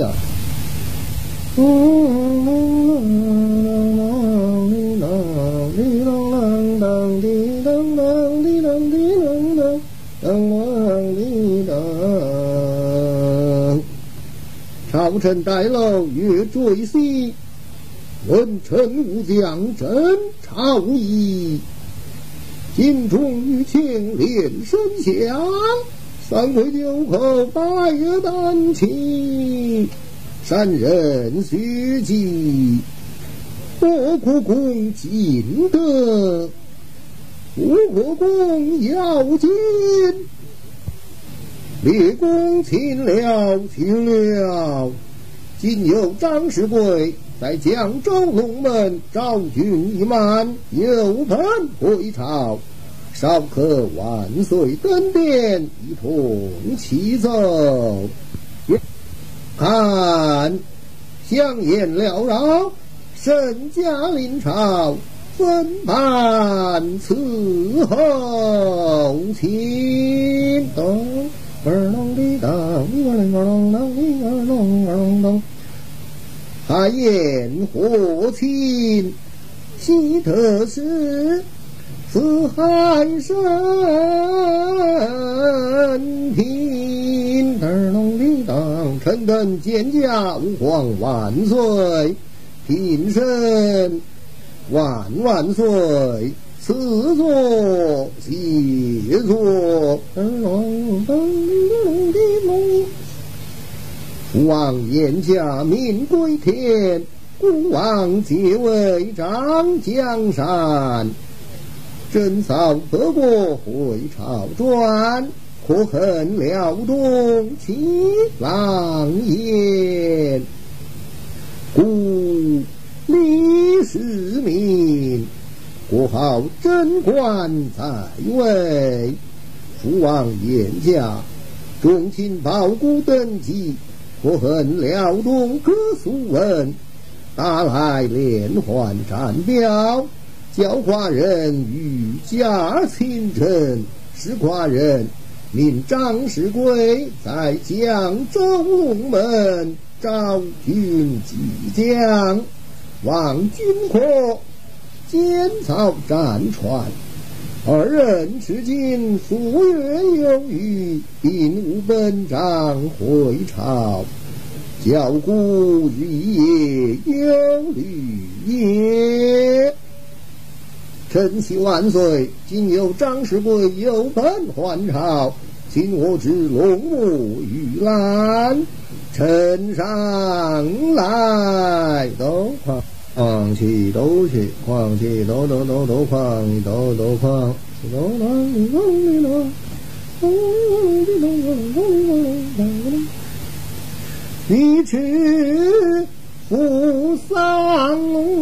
呀。朝臣待楼月坠西，文臣武将真朝仪。金钟玉磬连声响，三跪九叩拜月丹青。山人学记，我国公敬德，我国公要紧。列公请了，请了。今有张士贵在江州龙门招军一满，有盼回朝，稍可万岁登殿，一同齐奏。看，香烟缭绕，圣驾临朝，分班伺候，请。儿郎的当，儿郎儿郎的儿郎儿郎当，海宴和亲，喜特事，四海升平。儿郎的当，臣等见驾，吾皇万岁，平身万万岁。此座谢座，父王言驾命归天，孤王即位掌江山。征扫德国回朝转，可恨辽东七郎言，故李世民。国号贞观在位，父王严驾，重卿包谷登基，可恨辽东各苏文，打来连环战表，教寡人欲驾亲征，使寡人命张士贵在江州龙门招军即将，望军可。建造战船，二人至今数月有余，并无本章回朝，教故日夜忧虑也。臣希万岁！今有张世贵有本还朝，请我至龙目玉兰，呈上来都快。狂气斗气，狂气斗斗斗斗狂，斗斗狂，斗斗狂，斗斗狂。一曲扶桑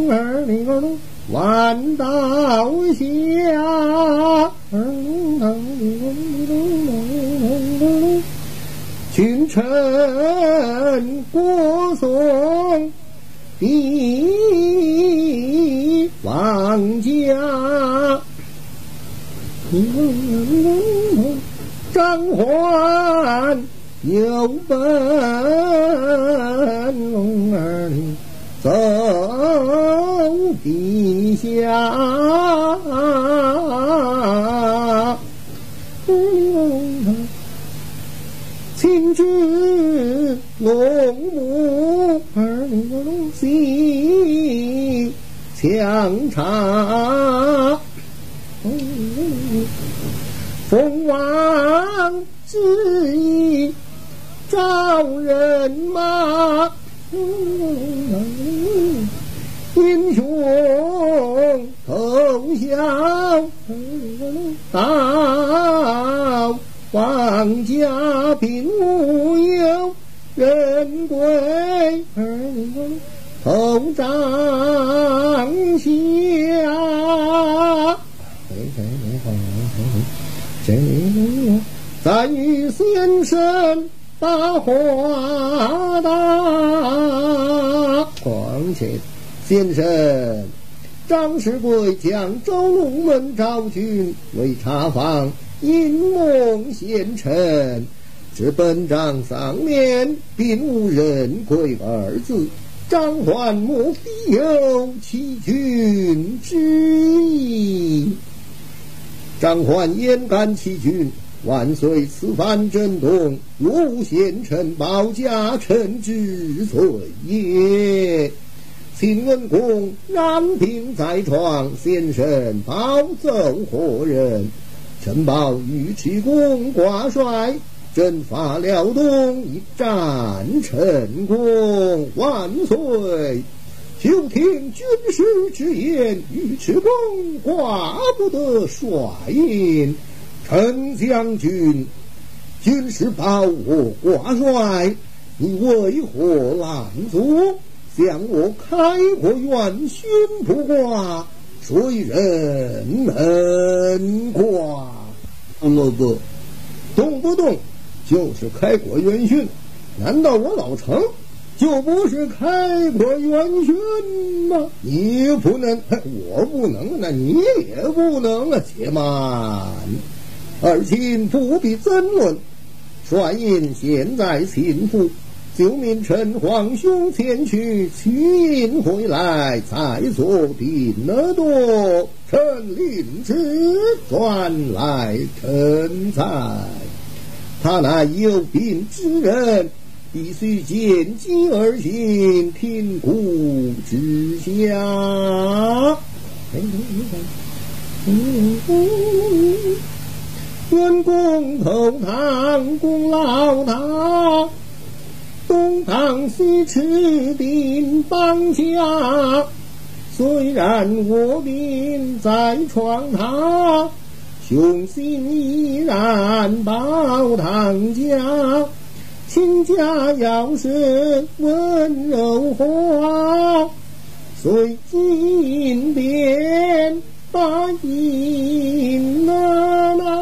儿里个龙，万道下，君臣歌颂。帝王家，张欢有本龙儿走地下，亲知龙母儿喜强茶，凤凰之意招人马，英雄投降到王家并无有。人归头帐下，再与先生把话打。先生，张士贵将周龙门招军，为查访阴谋贤臣。至本章上面并无人贵二字，张焕莫非有欺君之意？张焕焉敢欺君？万岁！此番震动，若无贤臣保驾，臣之罪也。秦文公安病在床，先生保奏何人？臣报尉迟恭挂帅，征伐辽东，一战成功。万岁！就听军师之言，尉迟恭挂不得帅印。陈将军，军师保我挂帅，你为何拦阻？向我开国元勋卜卦，谁人能卦？不不，动不动就是开国元勋，难道我老程就不是开国元勋吗？你不能，我不能，那你也不能啊！且慢。二卿不必争论，帅印现在秦府，就命陈皇兄前去取印回来，再做定夺。臣领旨转来称在，他乃有病之人，必须见机而行，听故之下。元公后堂功劳大，东堂西吃定邦家。虽然卧病在床榻，雄心依然保堂家。亲家要是温柔话，随金殿把银拿。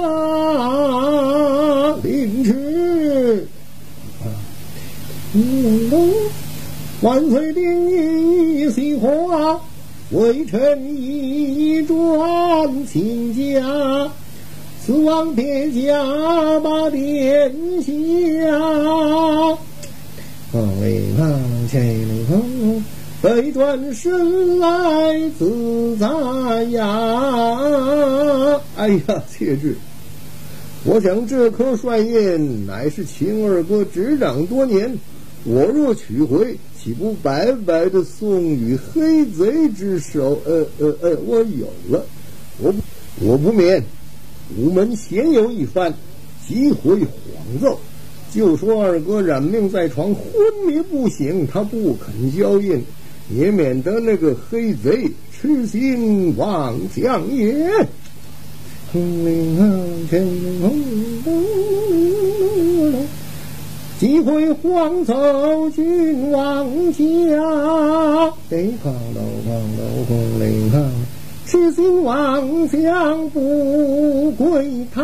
万岁！定一席话，微臣一转亲家，此王别驾把殿下。风里风，千里风，北转身来自在呀！哎呀，且至！我想这颗帅印乃是秦二哥执掌多年。我若取回，岂不白白的送与黑贼之手？呃呃呃，我有了，我不我不免午门闲游一番，即回皇奏，就说二哥染命在床，昏迷不醒，他不肯交印，也免得那个黑贼痴心妄想也。即回皇奏君王家，得康楼康楼红领堂，痴心妄想不归他。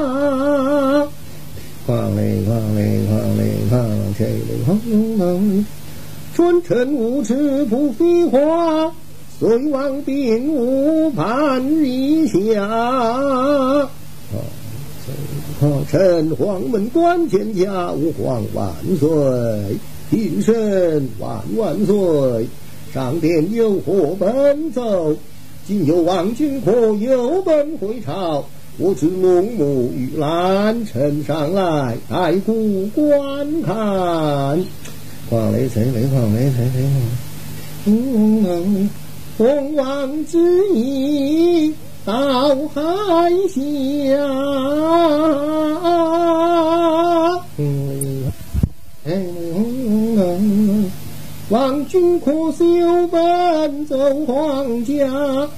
哐铃哐铃哐铃哐，吹铃轰隆，春臣无耻不废话，隋王兵无叛一下。臣黄门关天下，吾皇万岁！平身万万岁！上殿有何奔奏？今有王君可有本回朝？我知龙母玉兰，臣上来待顾观看。黄雷谁雷？黄雷谁雷？嗯，皇王之意。到海峡，苦修奔走皇家，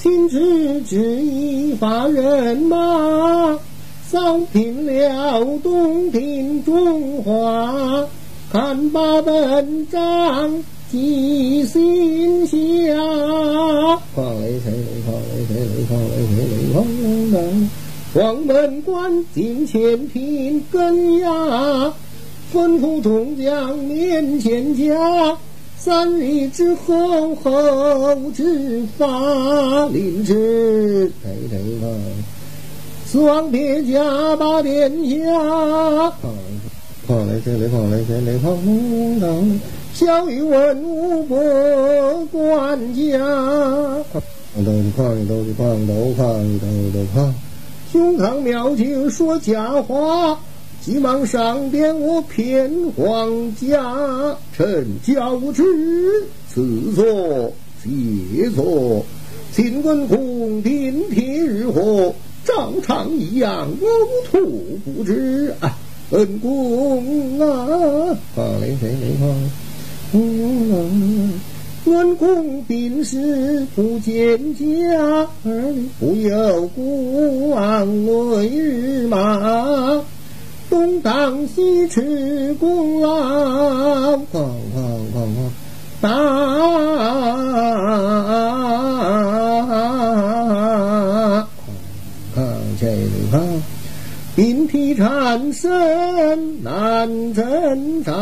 亲自旨意发人马，扫平了东平中华，看罢本章。记心下，放雷谁雷放雷谁雷放雷谁雷放雷，黄门关进前听根牙，吩咐众将面前加，三里之后后之发令旨，谁谁放，死亡别家把殿下。况来谁来况来谁来况东当，小玉问五伯管家，都是况都是况都胖都都胖，胸膛妙境说假话。急忙上殿，我偏皇家，臣教之，此错谢错。秦文公顶替日火，照常一样，呕吐不知。本宫啊，啊雷谁雷放？嗯，本宫病逝不见家，儿女不由孤王为日马。东挡西吃功劳，哐哐哐哐，打，兵体缠身难挣扎。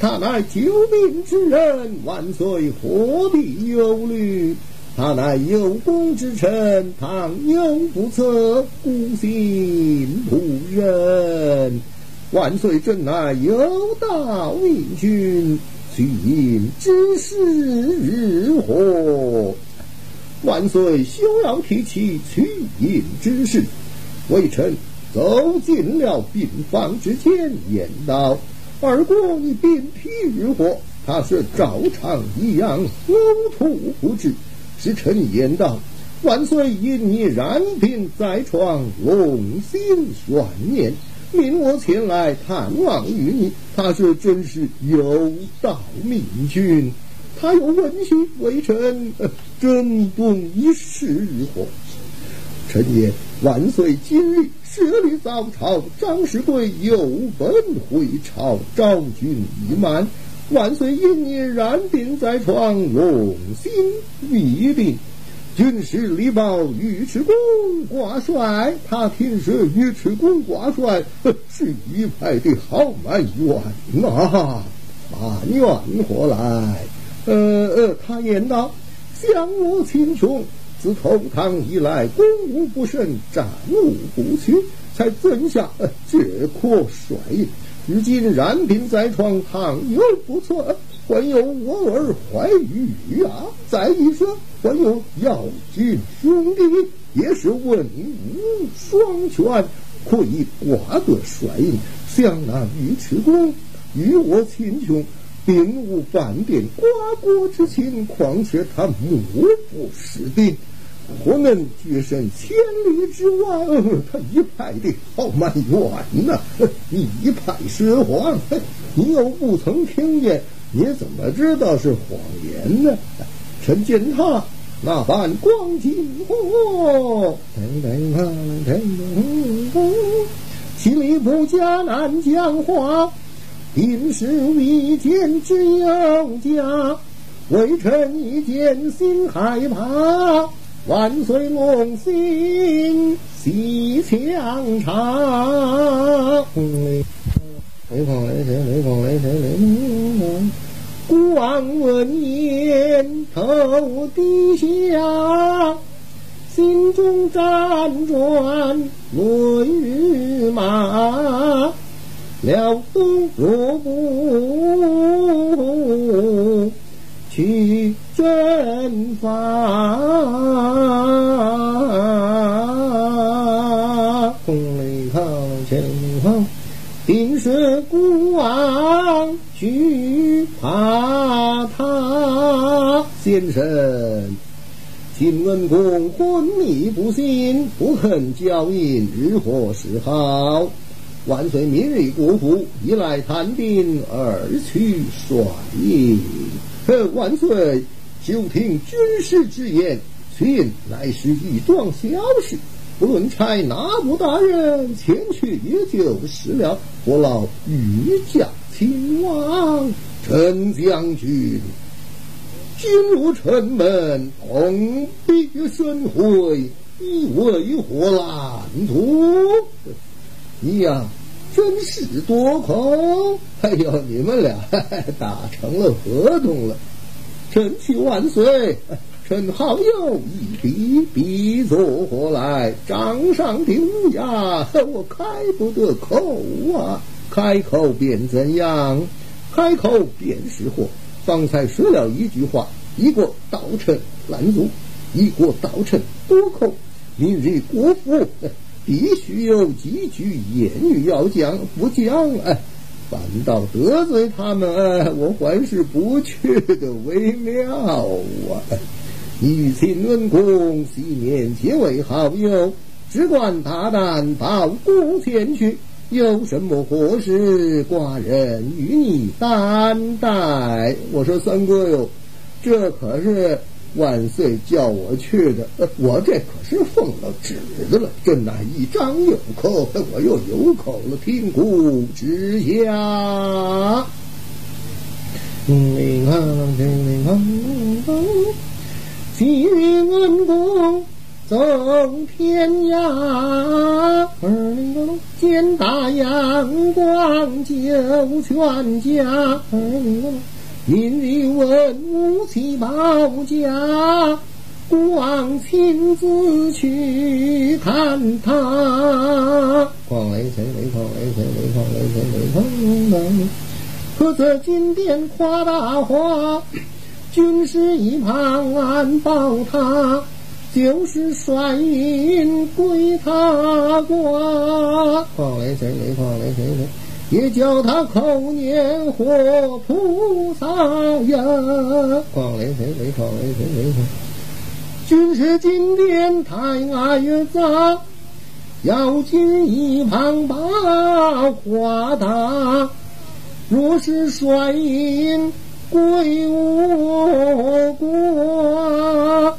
他乃救命之人，万岁何必忧虑？他乃有功之臣，倘有不测，孤心不忍。万岁，朕乃有道明君，须因之事如何？万岁休要提起去因之事。微臣走进了病房之前，言道：“二公病体如何？”他是照常一样，呕吐不止。使臣言道：“万岁因你染病在床，龙心悬念，命我前来探望于你。他说真是有道明君。他有问心，为臣，朕懂一时如何？臣言：万岁今日设立早朝，张士贵有本回朝，昭君已满。万岁因你染病在床，龙心未定。军师礼报尉迟恭挂帅，他听说尉迟恭挂帅是一派的豪蛮冤呐，满怨何来？呃呃，他言道：想我秦琼自投唐以来，攻无不胜，战无不屈，才赠下呃这颗帅印。如今染病在床，倘有不测，还有我儿怀玉啊！再一说，还有耀军兄弟，也是文武双全，可以挂个帅印，向那尉迟恭与我秦琼，并无半点瓜葛之情。况且他目不识丁。我们决胜千里之外，他一派的豪蛮冤呐！一派说谎，你又不曾听见，你怎么知道是谎言呢？臣见他那般光景，哦，心里不加，难讲话，定是未见之有家，微臣一见心害怕。万岁龙心喜强长，雷锋雷神雷锋雷神雷锋？孤王闻言头低下，心中辗转泪如麻。辽东若不去征伐，宫里靠前方，定是孤王惧怕他。先生，秦文公昏迷不醒，不肯交印，如何是好？万岁明日过府，一来探病，二去帅印。万岁！就听军师之言，信乃是一桩小事，不论差哪部大人前去也就是了。何劳御驾亲往？陈将军，今入城门，碰壁生辉，你为何拦途？你呀，真是多口！哎呦，你们俩 打成了合同了。臣启万岁，臣好友一笔，笔作何来？掌上的乌鸦，我开不得口啊！开口便怎样？开口便是祸。方才说了一句话：一个道臣拦足，一个道臣多口。明日国府必须有几句言语要讲，不讲哎，反倒得罪他们，我还是不去的为妙啊！与秦文公昔年结为好友，只管大胆报公前去，有什么祸事，寡人与你担待。我说三哥哟，这可是。万岁叫我去的，我这可是奉了旨的了。朕乃一张有口，我又有口了，听古之下。嗯，看，听，看，今日恩公走天涯，儿见大阳光救全家。明日问武器报家，孤王亲自去看他。况雷谁雷况雷谁雷况雷谁雷况雷？何则金殿夸大话？军师一旁暗报他，就是帅印归他国。况雷谁雷况雷谁雷？也叫他口念活菩萨呀！况雷谁雷况雷谁雷况？君是金殿太爱杂，要进一旁把话打。若是帅印归我国，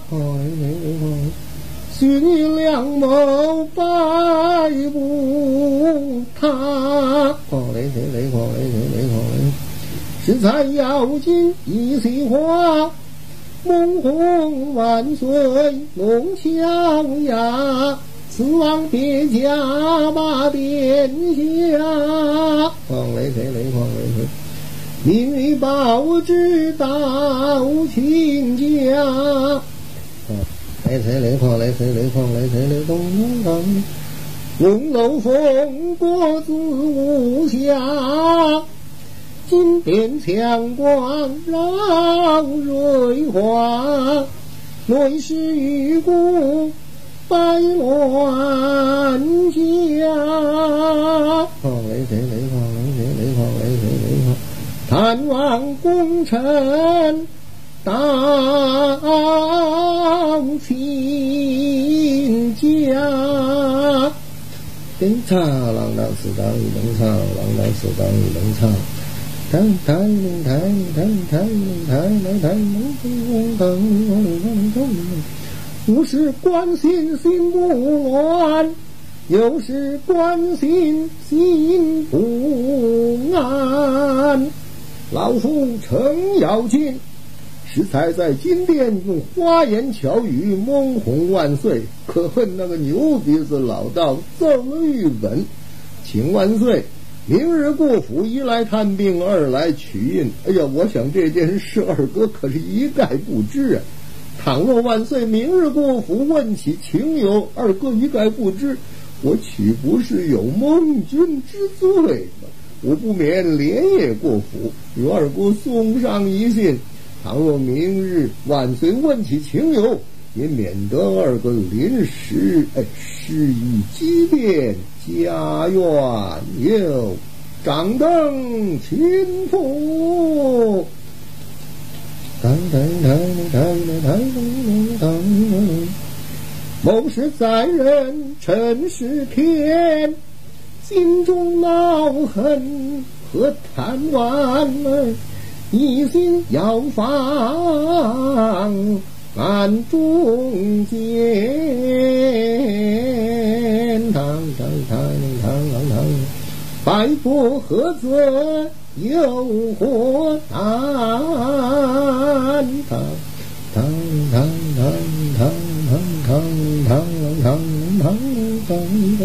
许你两眸拜不他。哦，雷雷雷火雷雷雷火雷，妖精一袭花，梦红万岁龙逍牙。死王殿下马殿下，狂雷雷雷？知道亲家。雷谁雷狂雷谁雷狂雷谁雷东东龙楼凤国子无暇，金殿强光绕瑞华，内侍玉骨百乱家。雷谁雷况雷谁雷况雷谁雷况？探望功臣当亲家。登场，郎当是当一登场，郎当是当一登场。登台登台登台登台登台登登登登。不是关心心不乱，有时关心心不安。老夫程咬金。才在金殿用花言巧语蒙哄万岁，可恨那个牛鼻子老道奏了玉本，请万岁明日过府，一来探病，二来取印。哎呀，我想这件事二哥可是一概不知啊。倘若万岁明日过府问起情由，二哥一概不知，我岂不是有蒙君之罪吗？我不免连夜过府，与二哥送上一信。倘若明日万岁问起情由，也免得二哥临时哎失意激变，家怨又掌灯亲父。当当当当当当当，谋事在人，臣是天，心中恼恨何贪玩儿。一心要放暗中间，当当当当当当，拜佛何则有何难？当当当当当当当当当当当。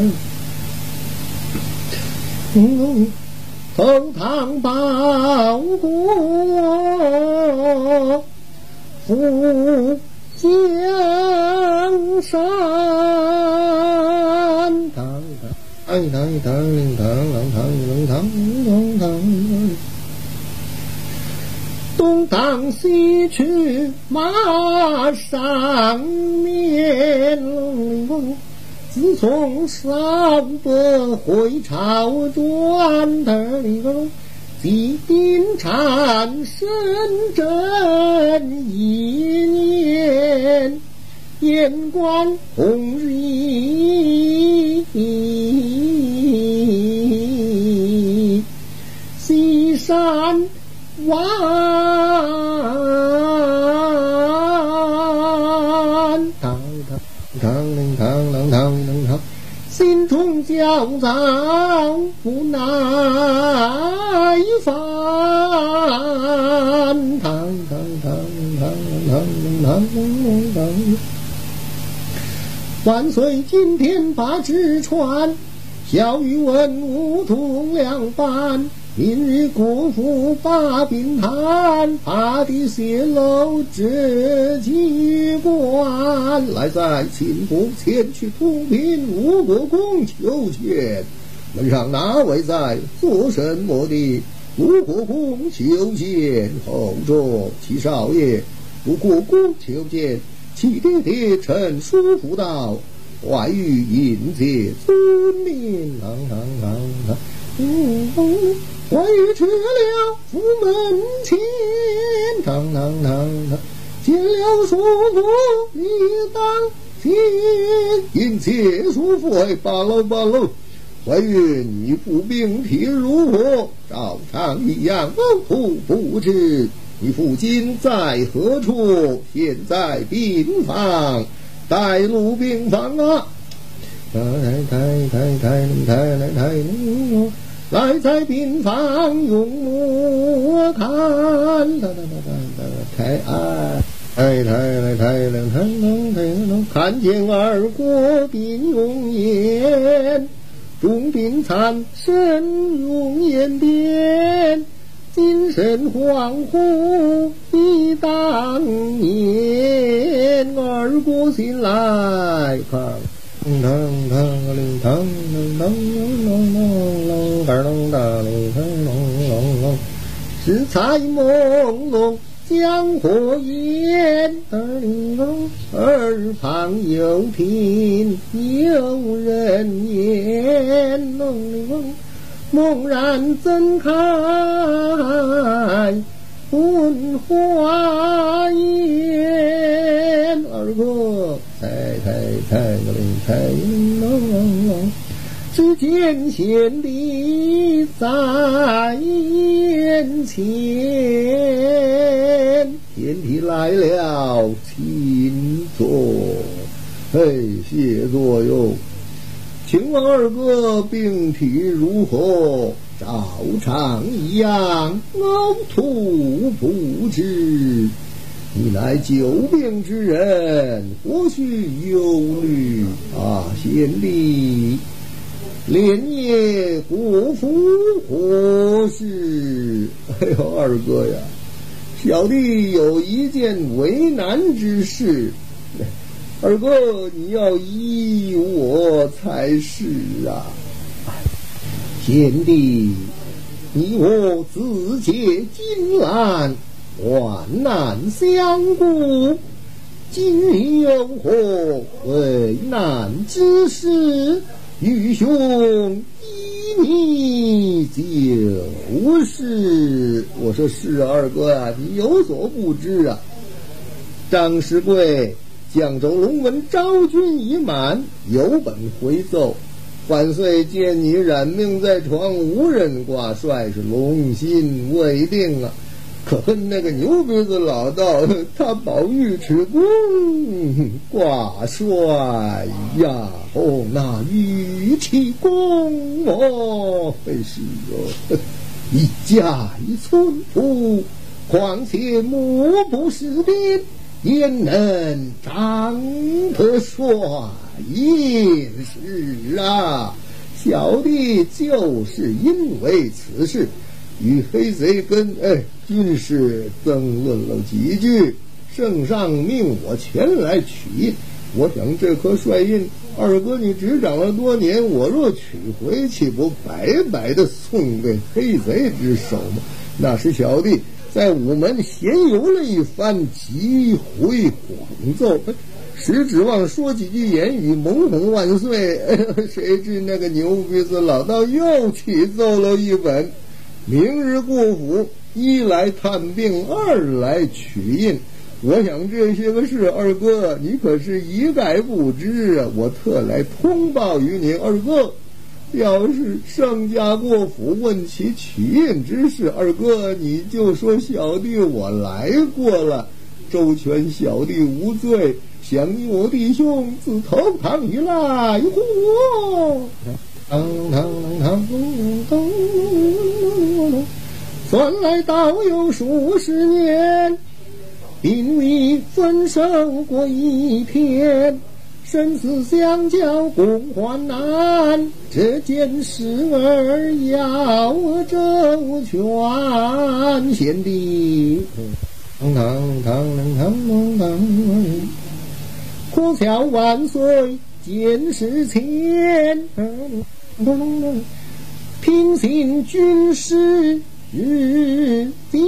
封堂报国，父山，当当当当当当当当当当，东挡西去马上面，自从三伯回朝转的。地定禅深圳一念，眼观红日西山湾，堂令堂令堂令堂，心中焦躁不耐烦。堂堂堂堂堂令堂，万岁今天把旨传，小雨文武同两班。明日国父把兵谈，怕的泄露这机关。来在秦国前去同平吴国公求见。门上哪位在？做什么的？吴国公求见后着，齐少爷。吴国公求见，齐爹爹臣叔父道：怀玉迎接尊命，啷。外遇去了府门前，啷啷啷啷。见了叔父你当先，迎接叔父哎，罢了罢了。怀孕，你父病体如何？照常一样，父不知。你父亲在何处？现在病房，带入病房啊！太太太太太太太，来在病房，永我看。太太太太太太太太，看见二哥的容颜。中病残，身容颜变，精神恍惚。忆当年，二哥醒来。当当铃当当当当当当当当当当当当当当当食材朦胧，江火焰，二旁有亭有人烟，梦里梦，猛然睁开。问花眼，二哥，猜猜猜猜猜，只见贤弟在眼前。贤弟来了，请坐。嘿，谢座哟。请问二哥病体如何？照常一样，凹凸不止。你乃久病之人，何须忧虑啊？贤弟，连夜国服何事？哎呦，二哥呀！小弟有一件为难之事，二哥你要依我才是啊！贤弟，你我自结金兰，患难相顾，今有何为难之事？愚兄依。你就是，我说是啊二哥啊，你有所不知啊。张世贵，江州龙门昭君已满，有本回奏。万岁见你染病在床，无人挂帅，是龙心未定啊。可恨那个牛鼻子老道，他保尉迟恭挂帅呀！哦，那玉气功哦，真是哟，一家一村夫，况且目不识丁，焉能长得帅也是啊！小弟就是因为此事。与黑贼跟哎军师争论了几句，圣上命我前来取印，我想这颗帅印，二哥你执掌了多年，我若取回，岂不白白的送给黑贼之手吗？那时小弟在午门闲游了一番，急回广奏，实指望说几句言语，蒙哄万岁。谁知那个牛鼻子老道又起奏了一本，明日过府，一来探病，二来取印。我想这些个事，二哥你可是一概不知啊！我特来通报于您，二哥。要是盛家过府问起取印之事，二哥你就说小弟我来过了，周全小弟无罪，想你我弟兄自投唐以来，嚯！当当当当当，算来倒有数十年。并未分手过一天，生死相交共患难，这件事儿要周全。贤弟，堂堂堂堂堂，可笑万岁见识浅，平行军师。日边，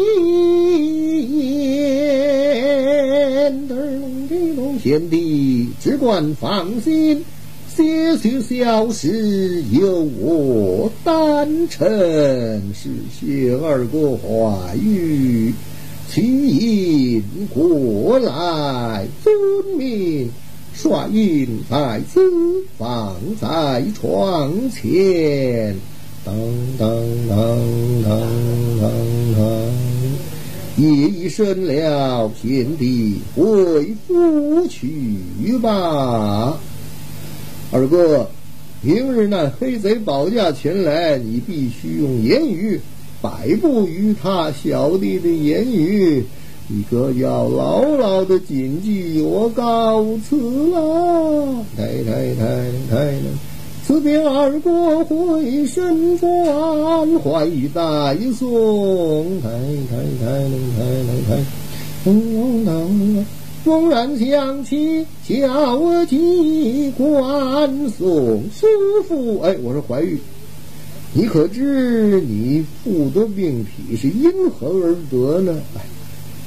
贤弟只管放心，些许小事由我担承。是谢二哥话语，取印过来，遵命。帅印在此，放在床前。当当当当当当，夜已深了，贤弟回府去吧。二哥，明日那黑贼保驾前来，你必须用言语摆布于他。小弟的言语，你可要牢牢的谨记。我告辞了，太太太太太。此别二哥回身转，怀玉带送，太太太太太太，嗯嗯，猛然想起交际关送师傅，哎，我说怀玉，你可知你父的病体是因何而得呢？哎，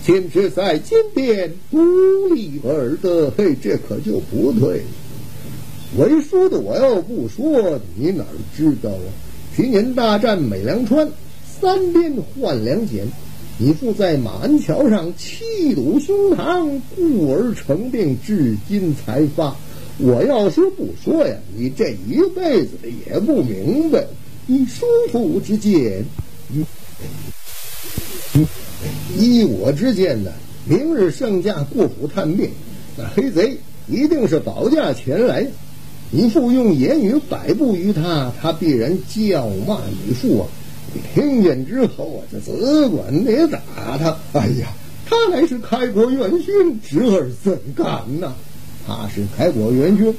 前是在金殿无力而得，嘿，这可就不对了。为叔的，我要不说，你哪知道啊？去年大战美良川，三边换两锏，你父在马鞍桥上气堵胸膛，故而成病，至今才发。我要是不说呀，你这一辈子也不明白。以叔父之见，依我之见呢，明日圣驾过府探病，那黑贼一定是保驾前来。你父用言语摆布于他，他必然叫骂你父啊！听见之后啊，就只管得打他。哎呀，他乃是开国元勋，侄儿怎敢呢？他是开国元勋，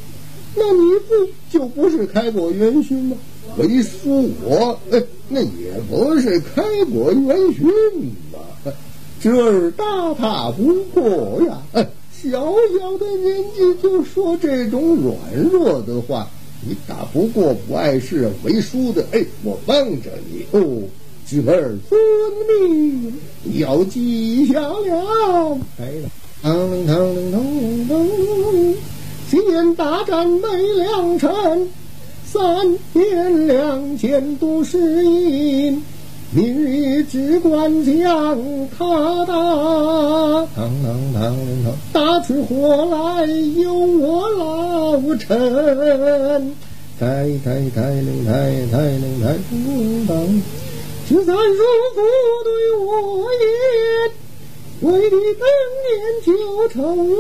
那你父就不是开国元勋吗？为叔我，哎，那也不是开国元勋嘛。侄儿大踏不过呀，小小的年纪就说这种软弱的话，你打不过不碍事，为叔的哎，我帮着你哦，侄儿遵命，要记下了。当当当当，今年大战没良辰，三天两件都是银。明日只管将他打，当当当当，打出火来由我老臣。太太太灵太太灵太当当，只在如父对我言，为你当年就仇冤，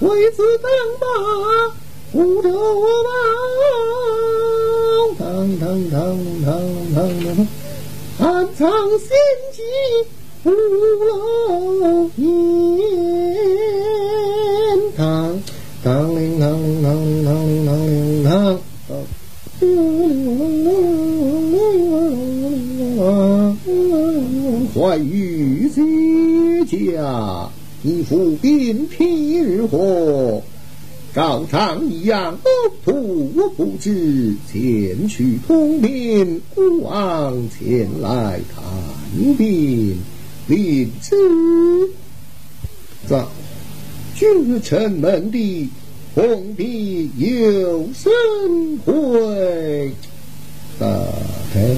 为此当把不周报。当当当当当当。暗藏心机不露面，当当铃当铃当铃当铃当铃当，坏玉阶家，你父兵皮日火，照常一样，徒我不知，前去通禀孤王前来探病，领旨。在君臣门的封闭有神会，大臣，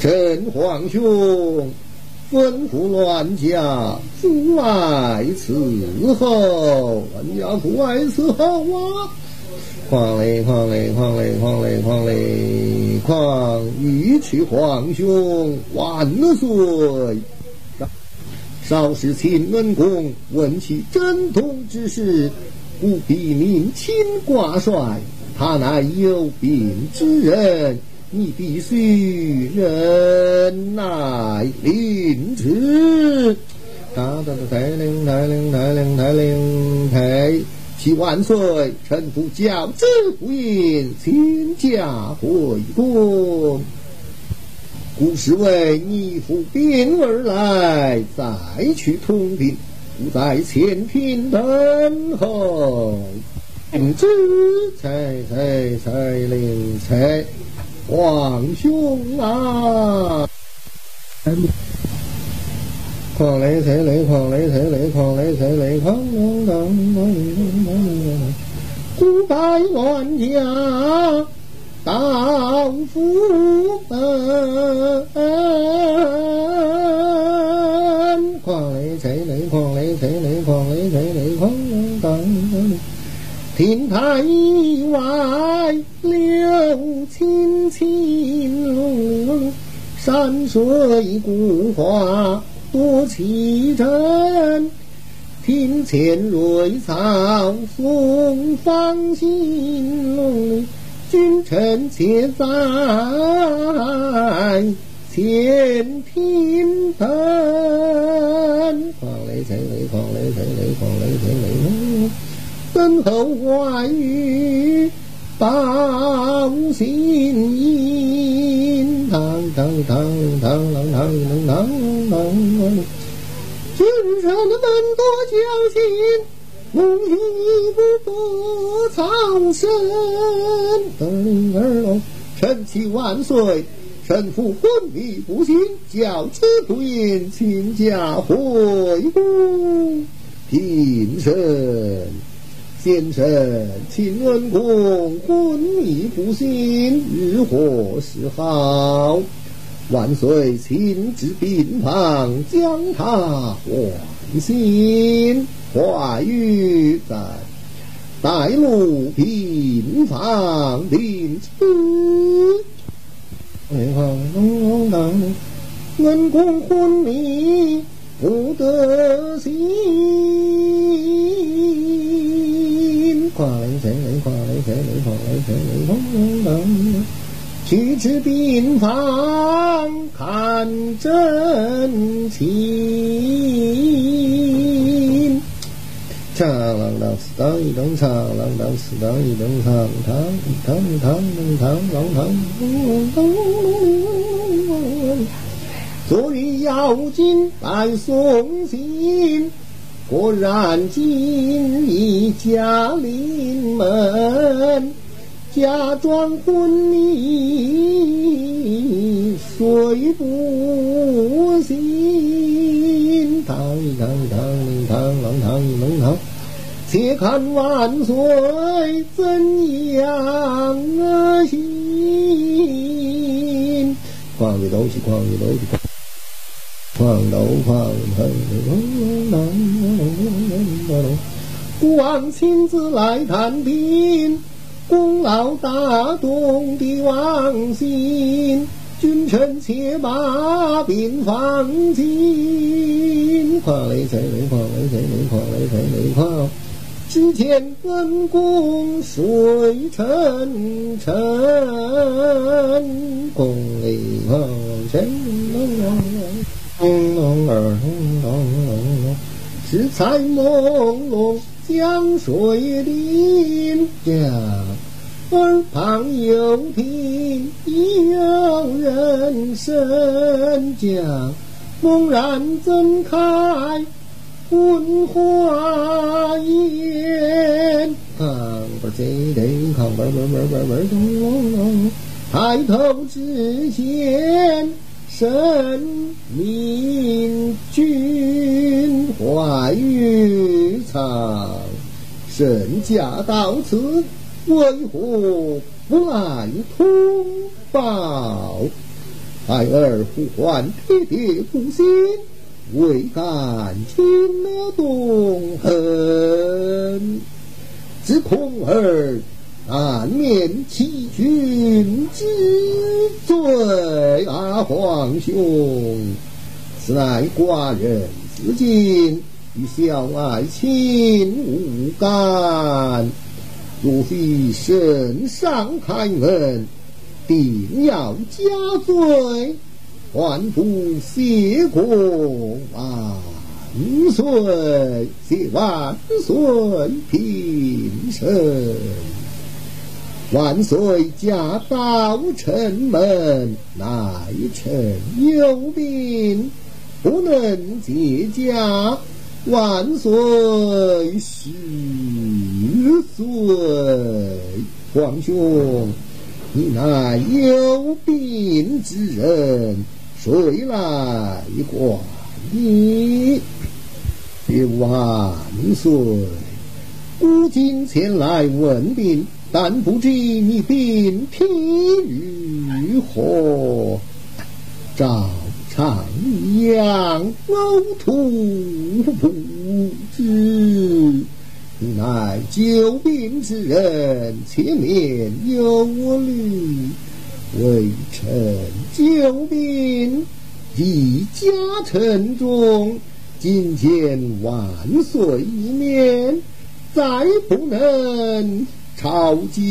朕皇兄。吩咐乱家阻碍伺候，乱家阻碍伺候啊！况嘞况嘞况嘞况嘞况嘞况，欲取皇兄万岁！少时秦文公问其征通之事，不必命亲挂帅，他乃有病之人。你必须忍耐，凌迟。哒哒哒，带领带领带领带领，太启万岁！臣不教子不应，请驾回宫。故是为你服兵而来，再去通禀，不在前庭等候。领旨，才才才领才。皇兄啊！矿雷锤雷矿雷锤雷矿雷锤雷矿，当当当当当！五万家当富奔，矿雷锤雷矿雷锤雷矿雷锤雷矿，当当。亭台外柳青青，山水古画多奇珍。庭前瑞草送芳心，君臣且在前庭等。狂雷谁雷？狂雷谁雷？狂雷谁雷？身后外语报信音，当当当当当当当当当，君臣们多交心，无一不不苍生。儿龙，臣启万岁，臣父昏迷不醒，教子不言，请假回宫平身。先生，请恩公昏迷不醒，日何是好？万岁亲自病房，将他唤醒。话语在带路病房领旨。文公昏迷不得醒。跨雷谁雷跨雷谁雷跨雷谁雷轰隆隆，去至病房看真情。唱啷当四当一登唱啷当四当一登唱，唱唱唱唱啷当啷当昨日妖精来送信。果然今你家临门，假装昏迷，睡不醒，堂堂堂堂堂堂一堂，且看万岁怎样。行，逛个东西，逛个东西。狂斗狂斗，孤王亲自来探病，功劳大，动的王心。君臣且把病放进。狂雷谁雷？狂雷谁雷？狂雷谁雷？狂！只见本宫水沉沉，宫里狂谁？隆隆朦胧儿，朦胧胧，时彩朦胧，江水临江，耳旁又听有人声讲，猛然睁开昏花眼，看不着人，看不不不不不，抬头只见。神明君怀玉藏，圣驾到此，为何不来通报？孩儿呼唤爹爹不信。未敢轻了动恨，只恐儿难免欺君之罪啊！皇兄，此乃寡人自尽，与小爱卿无干。若非圣上开恩，定要加罪。万福谢过万岁，谢万岁平身。万岁驾到城门，乃臣有病，不能接驾。万岁十岁，皇兄，你乃有病之人。谁来管你？万岁！孤今前来问病，但不知你病体如何？照常养呕吐不止。你乃救病之人，前面有虑。微臣救兵，一家沉重，今见万岁一面，再不能朝见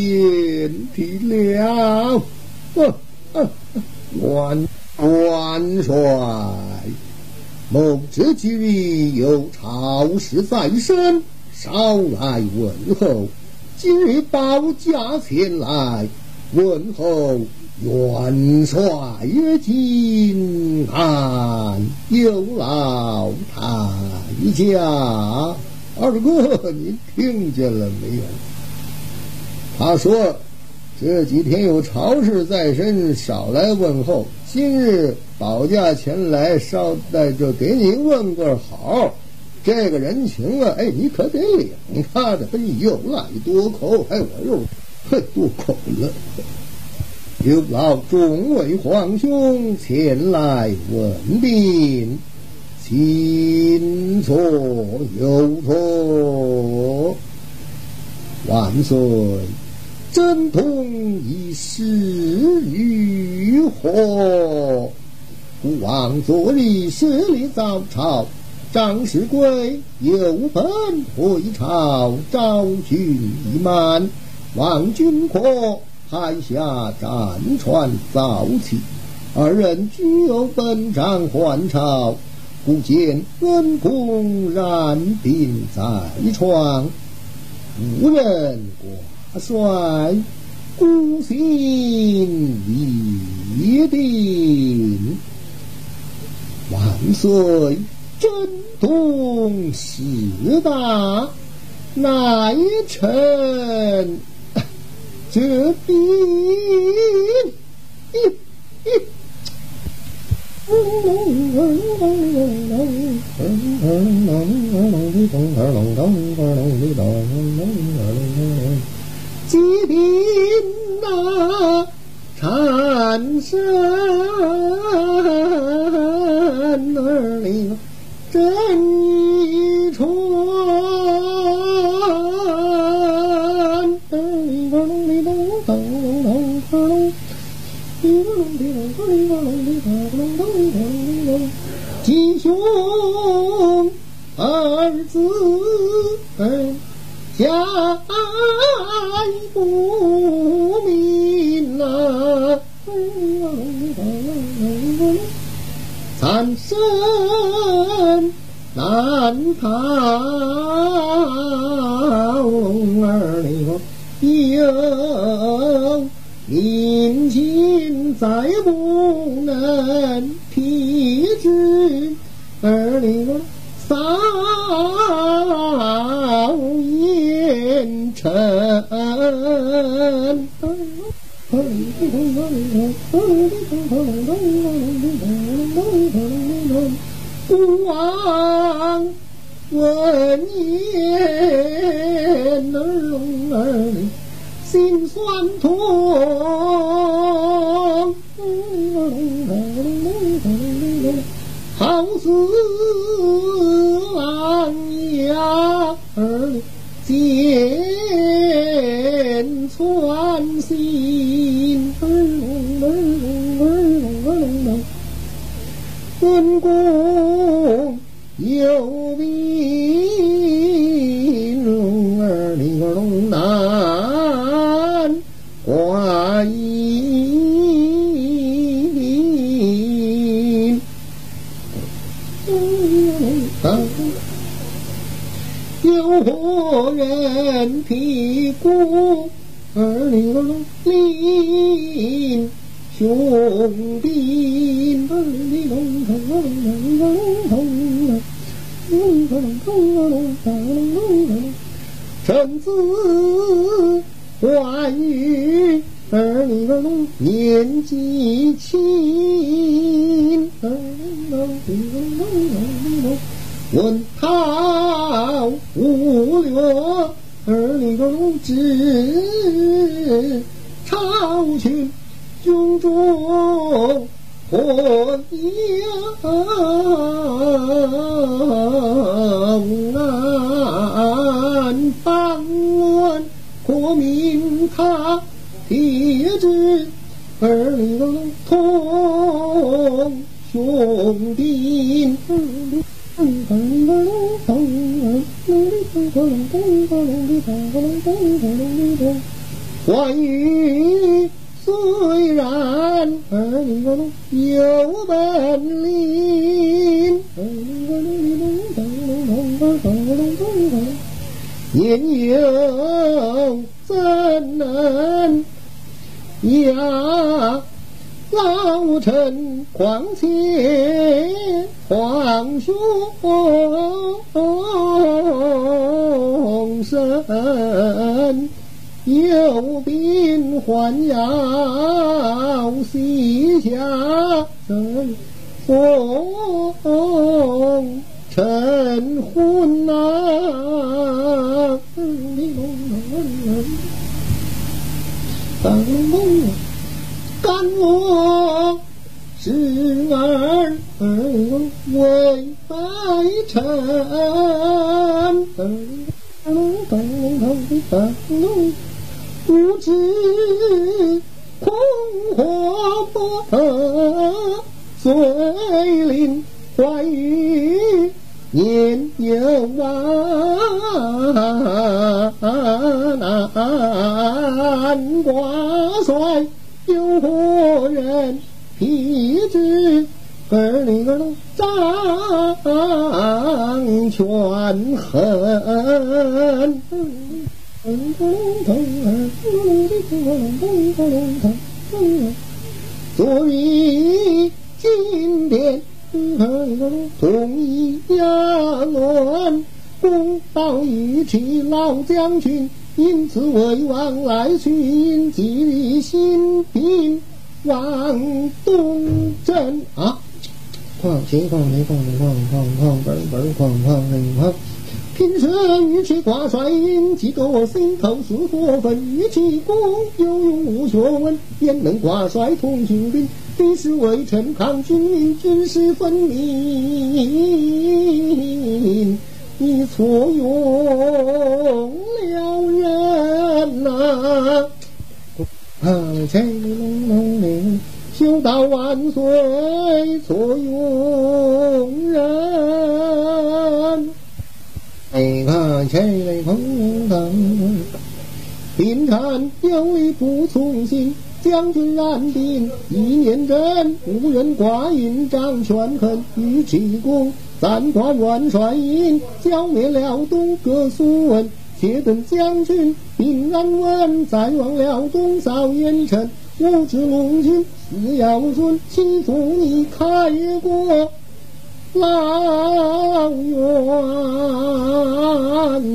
的了。万万帅，某知今日有朝事在身，少来问候。今日保驾前来问候。元帅金安，有劳太家。二哥，你听见了没有？他说这几天有朝事在身，少来问候。今日保驾前来，捎带着给你问个好。这个人情啊，哎，你可得领他的。你又来多口，哎，我又嘿多口了。有劳众位皇兄前来问病，请坐有座。万岁，朕同一事如何？孤王昨日设立早朝，张世贵有本回朝，昭君已满，望君可。海下战船早起，二人俱有本章还朝，不见恩公染病在床，无人过帅，孤心已定。万岁，朕同事大，乃臣。这 病，疾病啊，缠身问他无略，儿女龙知朝群军中何有压乱，公道义气老将军，因此为王来寻，即立新兵往东征啊！况且况且况且况况况本本况况人况，平时与其挂帅印，几个心头是火焚，与其公有勇无学问，焉能挂帅同军兵？必是为臣抗军民，军事分明，你错用了人呐！啊，千里龙龙岭。修道万岁，错用人。你看千里鹏腾，兵看有理不从心。将军染病一念真，无人挂印张全恨。与其公暂挂元帅印，剿灭辽东各苏文。且等将军平安稳，再望辽东扫烟尘。无知龙君死要尊，欺负你开国方圆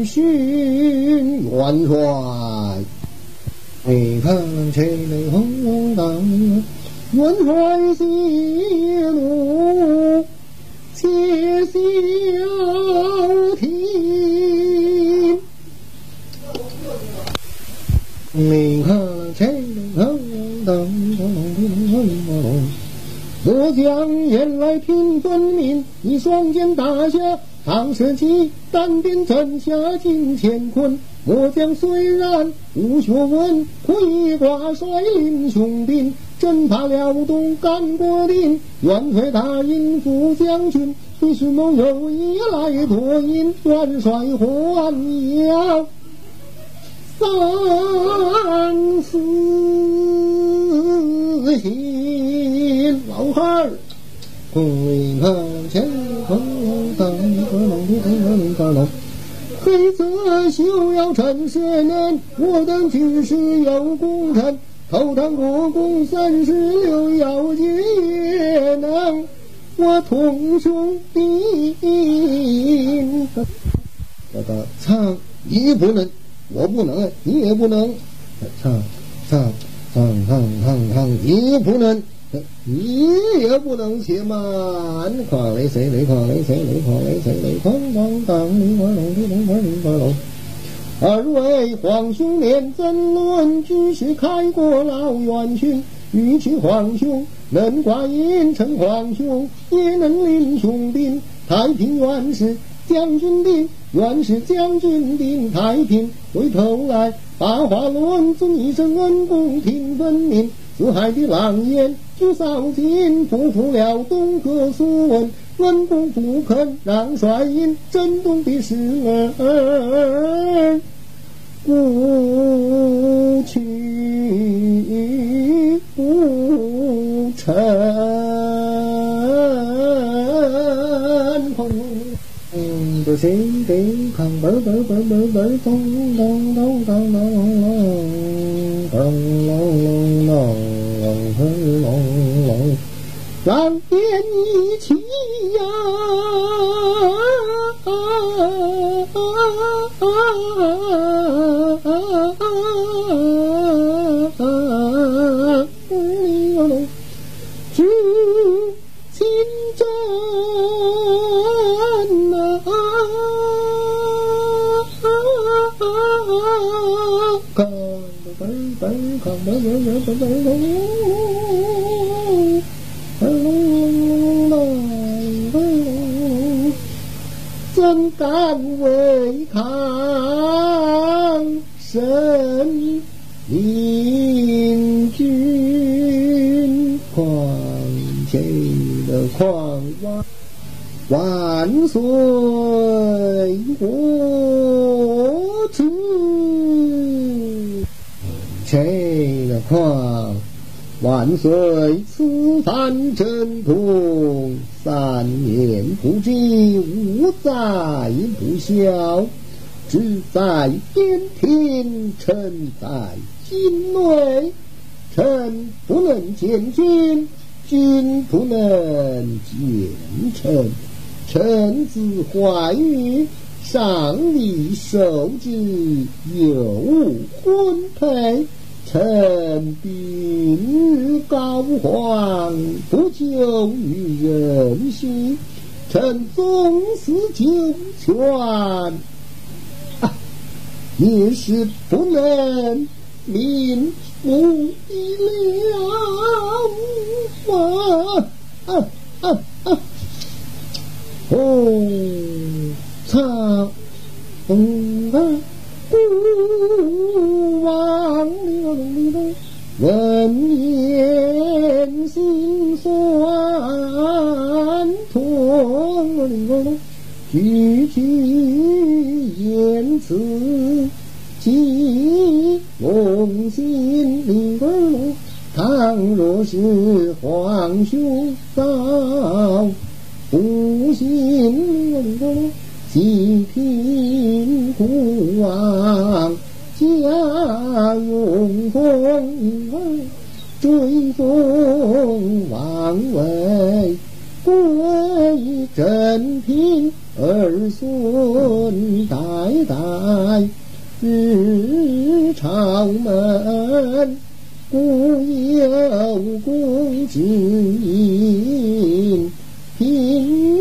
轩云怀，微风吹来空荡，云海西路且消停。微风吹来空荡，空荡空空空空。我将言来听分明，你双剑打下。唐时期，单兵镇下金乾坤。末将虽然无学问，会挂率领雄兵，征伐辽东干国定。元帅答应副将军，你是否有意来夺营？元帅还要三思心，老汉儿，回看前方，当个龙的当个龙。黑泽休要陈十年，我等只是有功臣，头堂国公三十六，要解也能，我同兄弟。这个唱你不能，我不能，你也不能，唱唱唱唱唱唱，你不能。你也不能且慢，况雷谁雷况雷谁雷况雷谁雷况当当铃儿隆叮铃儿铃儿隆。二位皇兄连争论，只是开国老元勋。与其皇兄能挂印成皇兄，也能领雄兵。太平元氏将军令，元氏将军定太平。回头来八话论尊一声恩公听分明。四海的狼烟，就扫尽，不服了东阁所问，恩公不肯让帅印，震动的是儿不去不成。嗯，这谁得看本本本本本咚咚咚咚咚咚咚咚咚。蓝天一起呀！知怎敢违抗神明君？狂气的狂万万岁国谁，的狂。万岁！此番征途三年不济，无灾不消。志在边庭，臣在境内。臣不能见君，君不能见臣。臣子怀孕，赏礼受之，有婚配。臣病高皇，不久于人心。臣总是九泉，也是不能命不了。啊啊啊！红苍风。不忘流露，人言心酸痛。句句言辞，寄我心里面。倘若是皇兄早不信，济贫苦王家用功，追封王位，归正平儿孙代代日朝门，故有公之音，平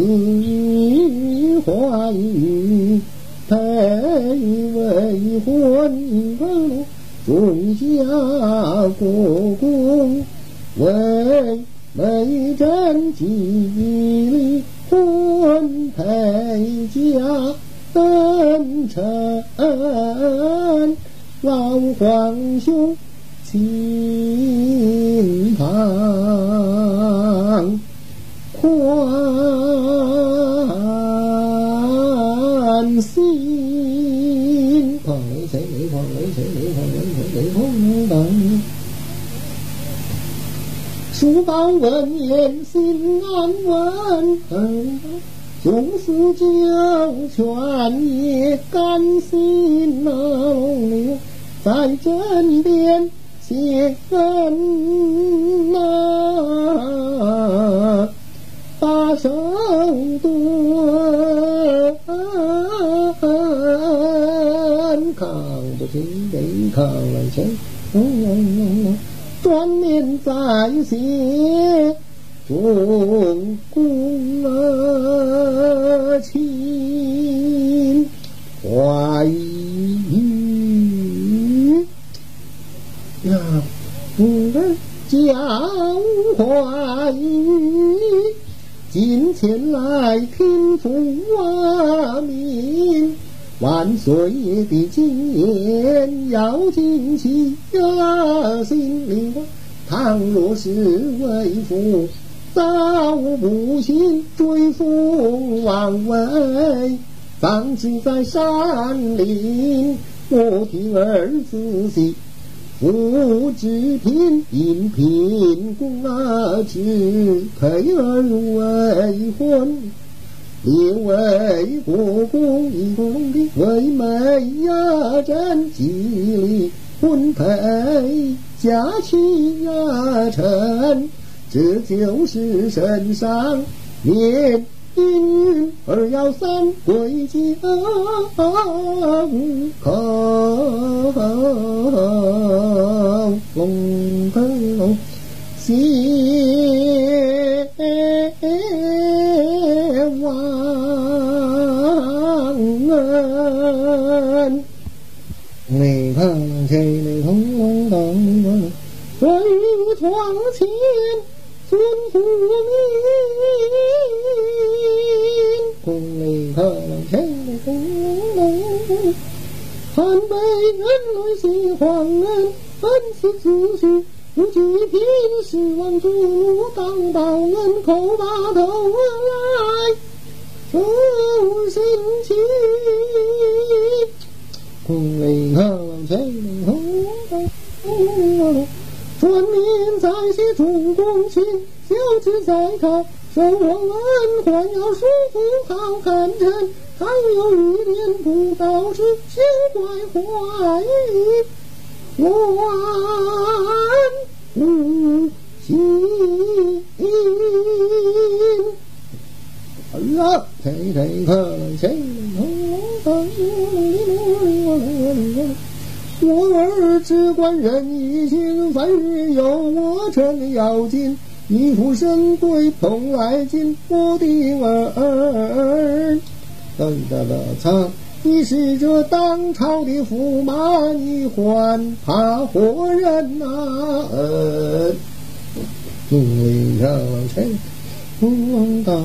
予欢愉，配为婚，众家国公为美贞吉利，婚配家。恩臣老皇兄亲旁雷狂雷谁雷狂雷谁雷狂等，书报文言心安稳。纵使九泉也甘心能在枕边写恩呐，把手端，扛不起得扛来谁？转念再写。中宫啊，亲怀玉呀，夫人教怀玉，今前来听父啊命，万岁的金言要谨记呀，心里话，倘若是为父。早不行，追风王位，葬之在山林。我听儿子媳父之贫，因贫公啊，只配儿为婚。列为国公一公的为美呀，真吉利，婚配佳期呀，成。这就是圣上年运二幺三归家口龙腾谢王恩，你看这里红龙灯，关于床前。孙福民，功名可称功名。汉北人来谢皇恩，恩赐子婿不惧平时王主怒当报恩，叩把头来收心情。功名可称功名。转面再写主公情，小子再看守望恩，还要舒服好看人，还有一点不到时，心怀怀乱无心。哎呀，谁谁看谁我儿只管任一心，凡日有我程咬紧，一副神龟蓬来进，我的儿。等等等，操！你是这当朝的驸马，你还怕活人呐？命令上前，咣当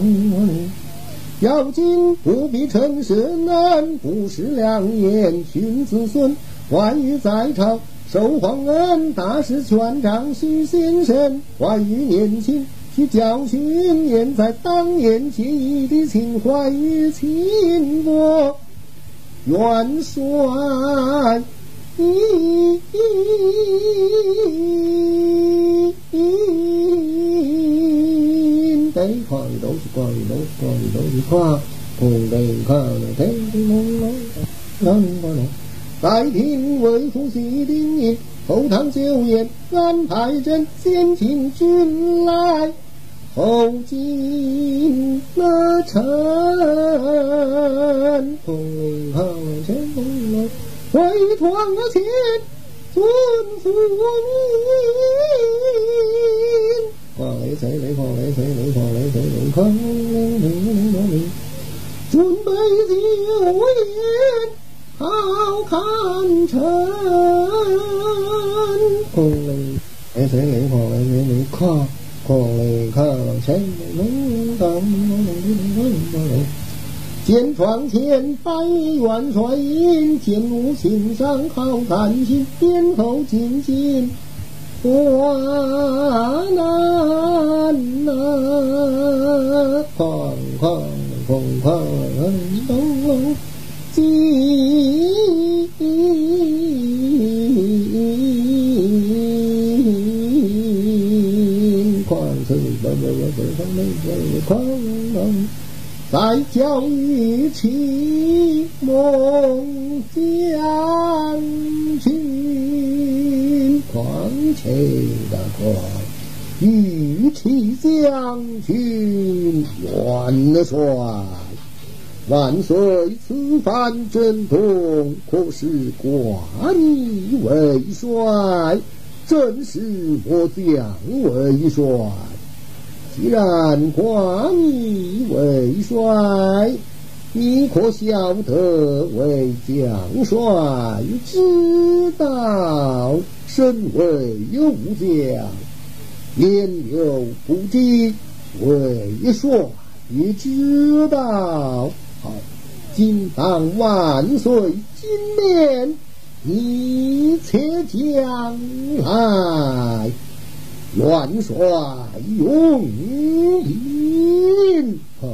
要紧不必称神难，不识良言训子孙。怀玉在朝受皇恩，大事全仗许先生。怀玉年轻，去教训，念在当年结义的情怀与情国元帅。得快都是快，都是快，都是快，同得快了，天天忙忙，忙忙忙。待听为父喜定业，后堂酒宴安排阵，先请君来后进那城，红缨好前锋为创前尊父名。狂雷催雷，狂雷催雷，狂雷催雷，准备就宴，好看成。狂雷雷雷，狂雷催雷，狂狂雷看前门当见窗前百元帅印，见我心上好看心，点头尽心。华南呐，哐哐哐哐咚，金石不不不不没没矿，再教育起梦将军。狂且的狂，玉器将军元帅，万岁！此番征东，可是挂你为帅，正是我将为帅。既然夸你为帅，你可晓得为将帅之道？身为武将，焉有不知，为帅你知道。好，今当万岁金殿，一切将来，元帅永临，捧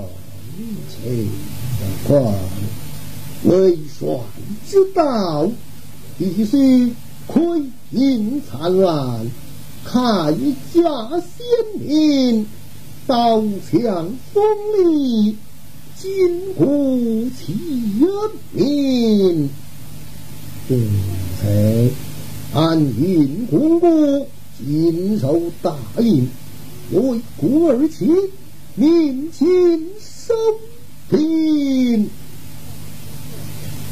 起的光，为帅之道，必须。盔银灿烂，铠甲鲜明，刀枪锋利，金鼓齐鸣。并且安运公公尽受大印，为国而起，民心生平。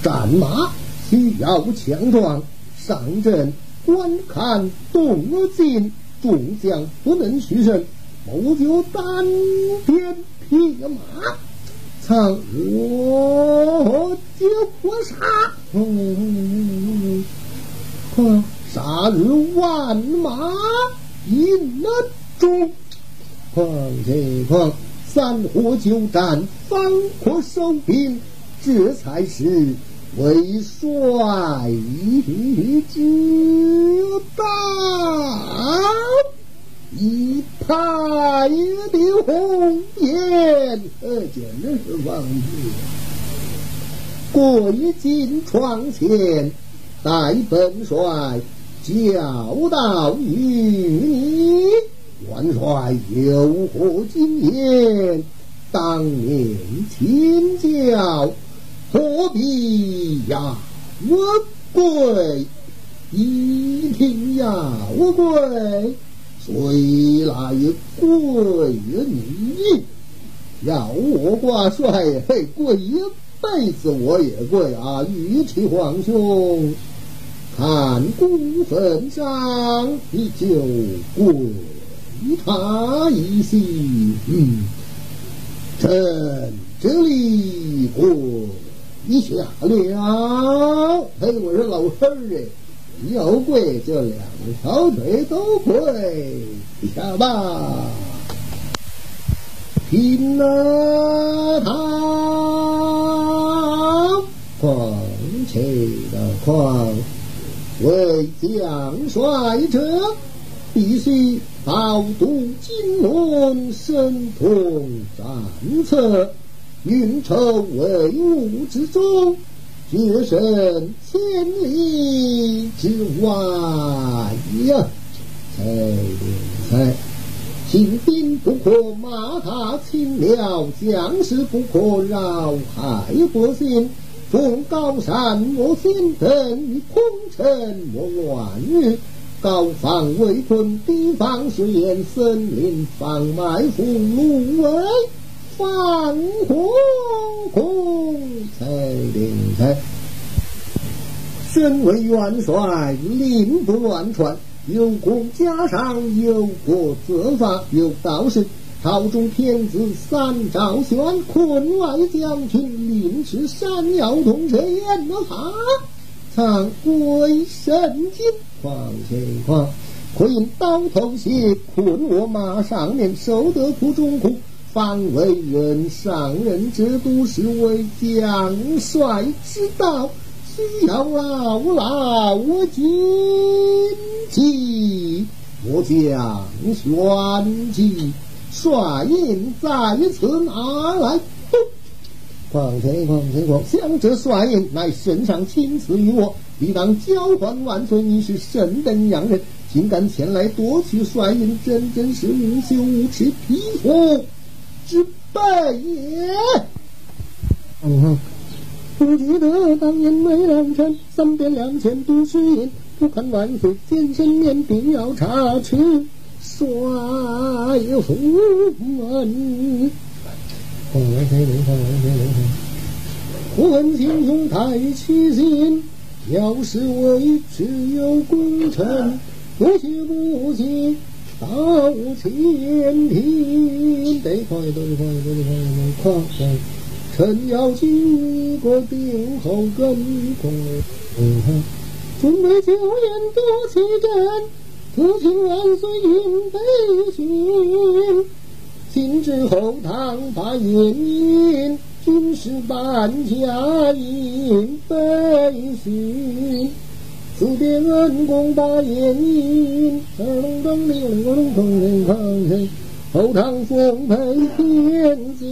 战马需要强壮。上阵观看动静，众将不能取胜，不就单鞭匹马，藏我就破杀，况杀日万马引了众，况这况三火九战，方可收兵，这才是。为帅之道，一派的红颜，呃简直是王子。跪进床前，待本帅教导于你。元帅有何经验？当面请教。何必呀？我跪，一听呀，我跪，谁来跪你？要我挂帅，嘿，跪一辈子我也跪啊！与其皇兄，看公分上，你就跪他一席。嗯，朕这里跪。下了，嘿，我说老汉儿哎，要跪就两条腿都跪下吧，听那他狂气的狂，为将帅者必须饱读经纶，深通战策。运筹帷幄之中，决胜千里之外呀！才才，秦兵不可马踏青鸟，将士不可扰害百姓。从高山我先登，空城我乱日。高房围困，低防悬岩，森林放埋伏，芦苇放火攻，才灵才。身为元帅，令不乱传，有功加赏，有过责罚，有道是。朝中天子三赵宣，困外将军临时山摇动车言哈，藏鬼神经，况且况，亏因刀头血捆我马上面，受得苦中苦，方为人上人之都是为将帅之道，需要劳劳我筋气，我将玄机。帅印在此拿来，况且况且况，想这帅印乃圣上亲赐于我，理当交还万岁。你是神等洋人，竟敢前来夺取帅印，真真是无羞无耻、匹夫之辈也！嗯哼，不记得当年为良臣，三鞭两千度虚印，不看万岁见身面，定要查去。帅府门，红来飞龙，红来飞龙，我闻秦兄太起心，要是为只有功臣，不许不急，大无前庭。得快，得快，得快，得快！臣要经过定后跟，准备酒宴多齐阵。父亲万岁应备训，今至后堂把宴饮，军士半家应备训。四殿恩公把宴饮，二龙争利龙龙同人抗人，后堂奉陪天子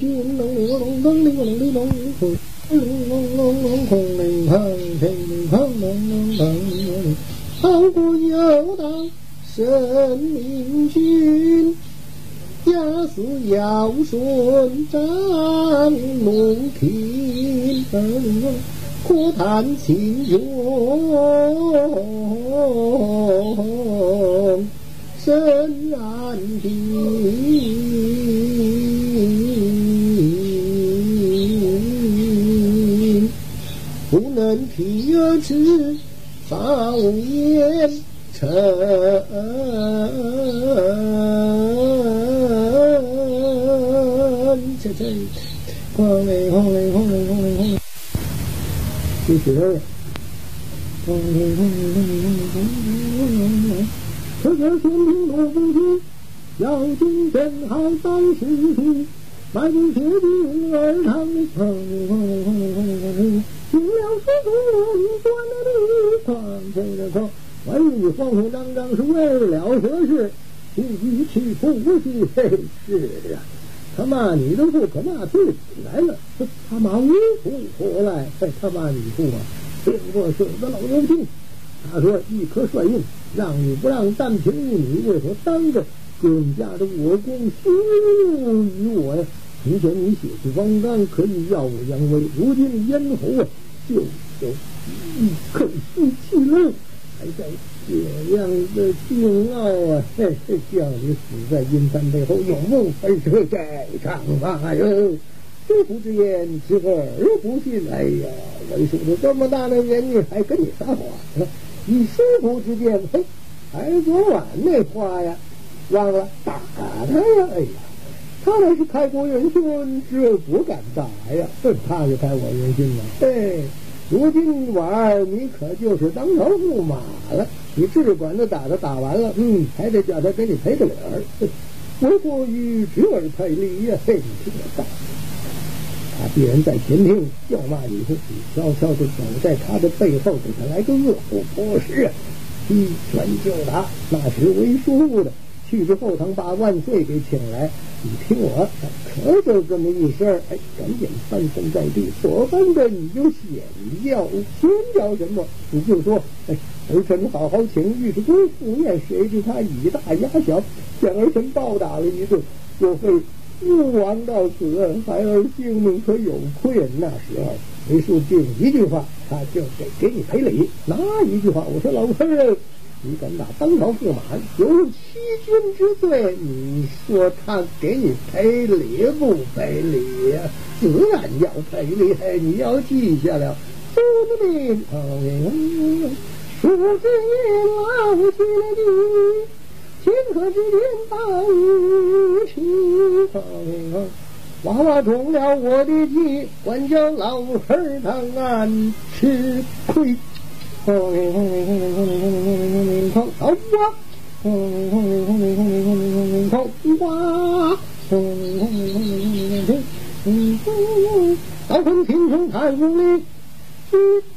君，龙龙争利龙利龙同，龙龙龙龙同人抗人，抗龙龙抗好过有道神明君，家事尧舜张龙庭，可叹情勇深难平，不能提而知。少言成，切切，哐嘞哐嘞哐嘞哐嘞哐嘞，继续，哐嘞哐嘞哐嘞哐嘞哐嘞，这个天兵罗不去，要进阵好当师徒，百步铁骑二堂里，哐嘞哐嘞哐嘞哐嘞哐嘞。进了师徒，你断了的狂吹的狂，万一慌慌张张是为了何事？一去不去，是啊，他骂你的父，可骂自己来了；他骂无父何来？嘿他骂你父啊，变过手的老牛精。他说一颗帅印，让你不让，但凭你为何当着更加的我公羞辱于我呀？从前你血气方刚，可以耀武扬威，如今咽喉啊，就有一口气气了，还在这样的骄傲啊！嘿嘿，叫你死在阴山背后，永不分舍在场吧哟！师父之言，侄儿不信。哎呀，为叔叔这么大的年纪，还跟你撒谎呢？以师父之见，嘿，还是昨晚那话呀，忘了打他呀！哎呀！他那是开国元勋，这不敢打呀！他是开国元勋嘛？哎，如今婉儿你可就是当头驸马了。你只管着打他，打完了，嗯，还得叫他给你赔个礼儿。我不与侄儿赔礼呀！嘿，你听我道，他必然在前厅叫骂你，你悄悄的走在他的背后，给他来个恶虎扑食，一拳就打。那是为叔的。去至后堂，把万岁给请来。你听我，可就这么一声哎，赶紧翻身在地，所翻的你就先叫，先叫什么？你就说，哎，儿臣好好请御史公赴宴，谁知他以大压小，将儿臣暴打了一顿，若非父王到此，孩儿性命可有愧。那时候，没说就一句话，他就得给你赔礼。哪一句话？我说老夫人。你敢打当朝驸马，有欺君之罪，你说他给你赔礼不赔礼呀？自然要赔礼，你要记下了。孙命数之年老去了的，天河之间大雨倾。娃娃中了我的计，管教老儿当俺吃亏。红领红领红领红领红领红领红领红好哇！红领红领红领红领红领红领红哇！红领红领红领红领红领红，刀锋青冲太无力，一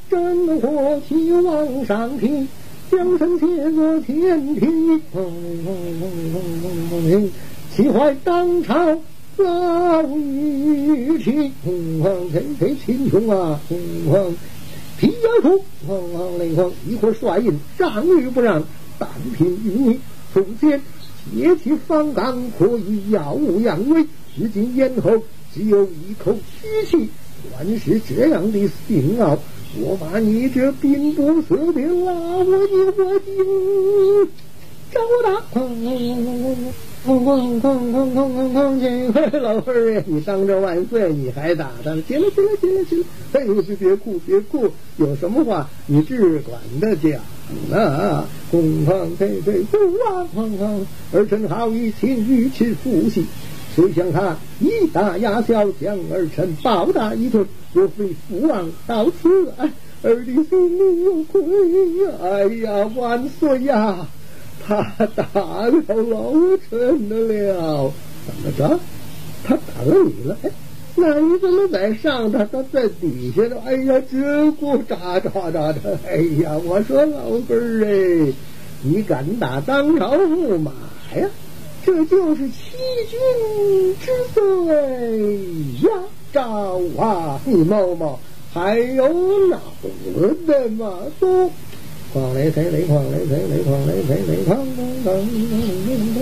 阵火气往上提，将身切作天梯。红领红领红领红领红领红领，气坏当朝老玉卿。红黄黑黑青冲啊！红黄。皮腰出，慌慌雷慌，一会儿帅印，让与不让，单凭你。从前铁骑方刚，可以耀武扬威；如今咽喉只有一口虚气，原是这样的信号。我把你这兵不色的老我活精，找打！哐哐哐哐哐哐哐！这老妹儿，你当着万岁你还打他？行了行了行了行了！哎呦，别别哭别哭，有什么话你只管的讲啊！哐哐脆脆，不啊哐哐！儿臣好意，请御前复习。谁想他以大压小，将儿臣暴打一顿，若非父王到此，哎，儿的心里有愧呀！哎呀，万岁呀！他打了老臣的了，怎么着？他打了你了？哎，那你怎么在上头，他在底下呢？哎呀，这咕喳喳喳的！哎呀，我说老辈儿哎，你敢打当朝驸马呀？这就是欺君之罪呀！赵啊，你 mau mau，还有脑子吗？都。狂雷贼雷狂雷贼雷狂雷贼雷狂噔噔噔噔，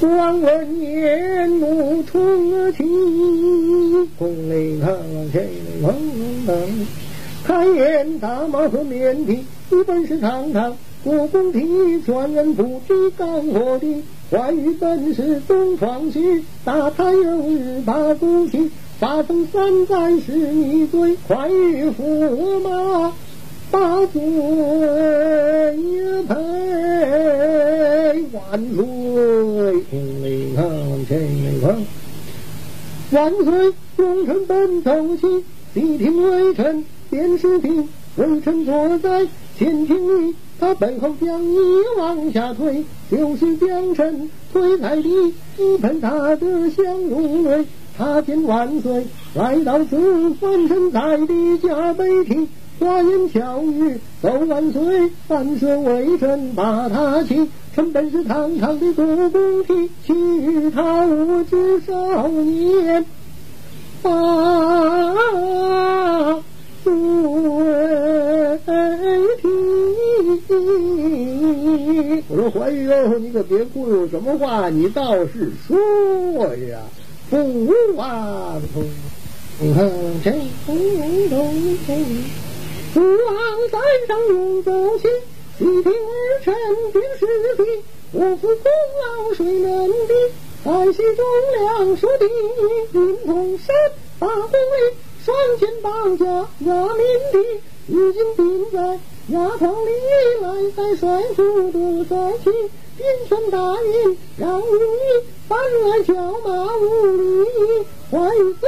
光闻烟雾冲起，红雷狂贼雷狂噔噔，开眼大马和面皮，一本是堂堂，国公体全人不知干活的，坏于本是东床婿，大太阳日把骨气，发生三载是你罪，快于驸马。八岁配万岁，千里康，千里康，万岁！忠臣本奏起，细听微臣便是听。微臣坐在前厅里，他背后将你往下推，就是将臣推在地，一盆大德相如泪。他见万岁来到此，翻身在地下悲啼。花言巧语奏万岁，万岁微臣把他欺。臣本是堂堂的国公体，岂他无知少年？啊，我说怀玉哟，你可别哭，有什么话你倒是说呀！父王，哼，这父王山上永走起，细听儿臣定是非。我父功劳谁能比？在西中梁书地，临潼山八公里，双肩绑甲压民地。已经定在衙堂里，来在帅府多帅气。兵权大印让你反来叫骂无礼，坏自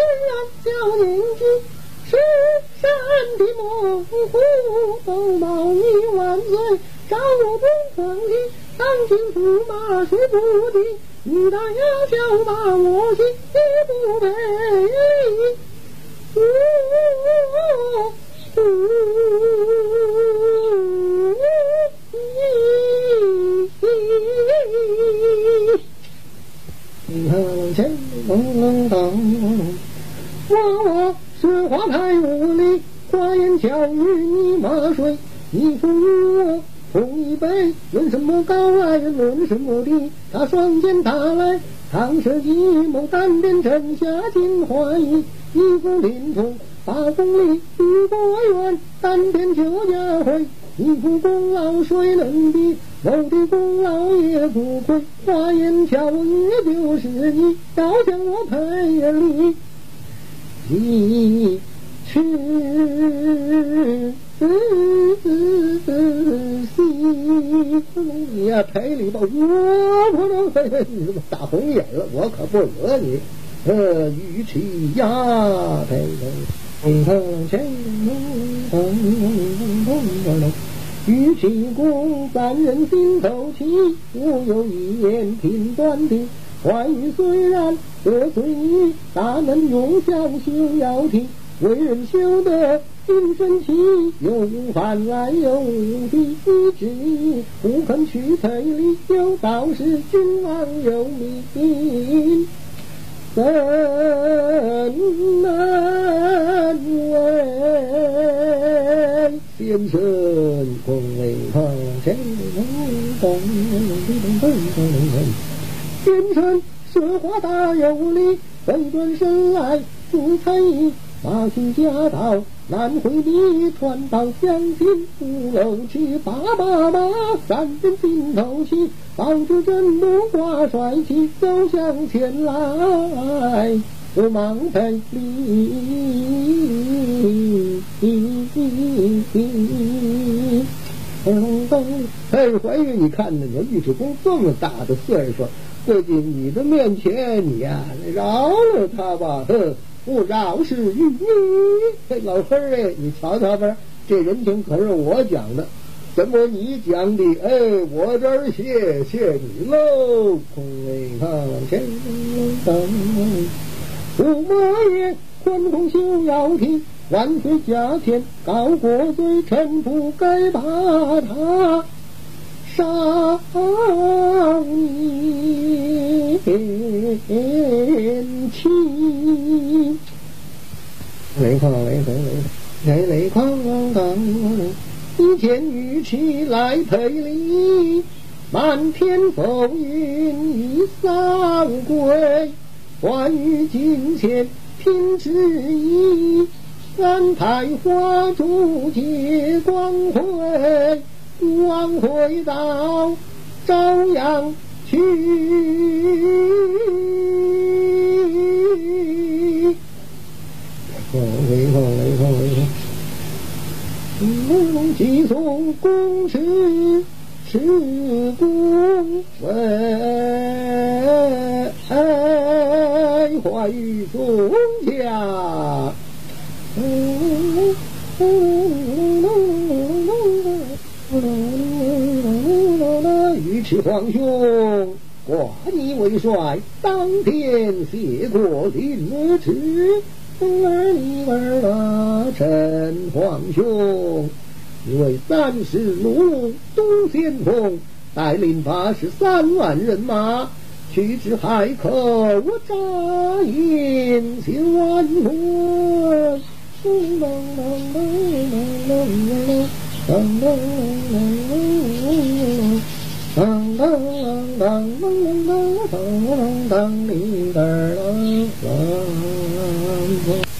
三人心头起，抱着真怒挂帅气，走向前来，不忙赔礼。咚咚，哎，怀玉，你看那个尉迟恭这么大的岁数。跪进你的面前，你呀，饶了他吧，哼，不饶是于你。老黑儿哎，你瞧瞧吧，这人情可是我讲的，怎么你讲的？哎，我这儿谢谢你喽。空为堂前灯，驸马爷宽宏修要听，万岁驾前高过罪，臣不该把他。少年轻，雷狂雷风雷雷狂狂，一见玉器来赔礼，满天风云已散归，万语金钱听旨意，三台花烛借光辉。往回到朝阳去，风雷风雷风雷风，寄送公事是公为话语宗家。尉迟皇兄，挂你为帅，当天谢过领旨。儿你儿啊，陈皇兄，你为三十路东先锋，带领八十三万人马，去至海口，我扎营千万人。当当当当当当当当当当当当。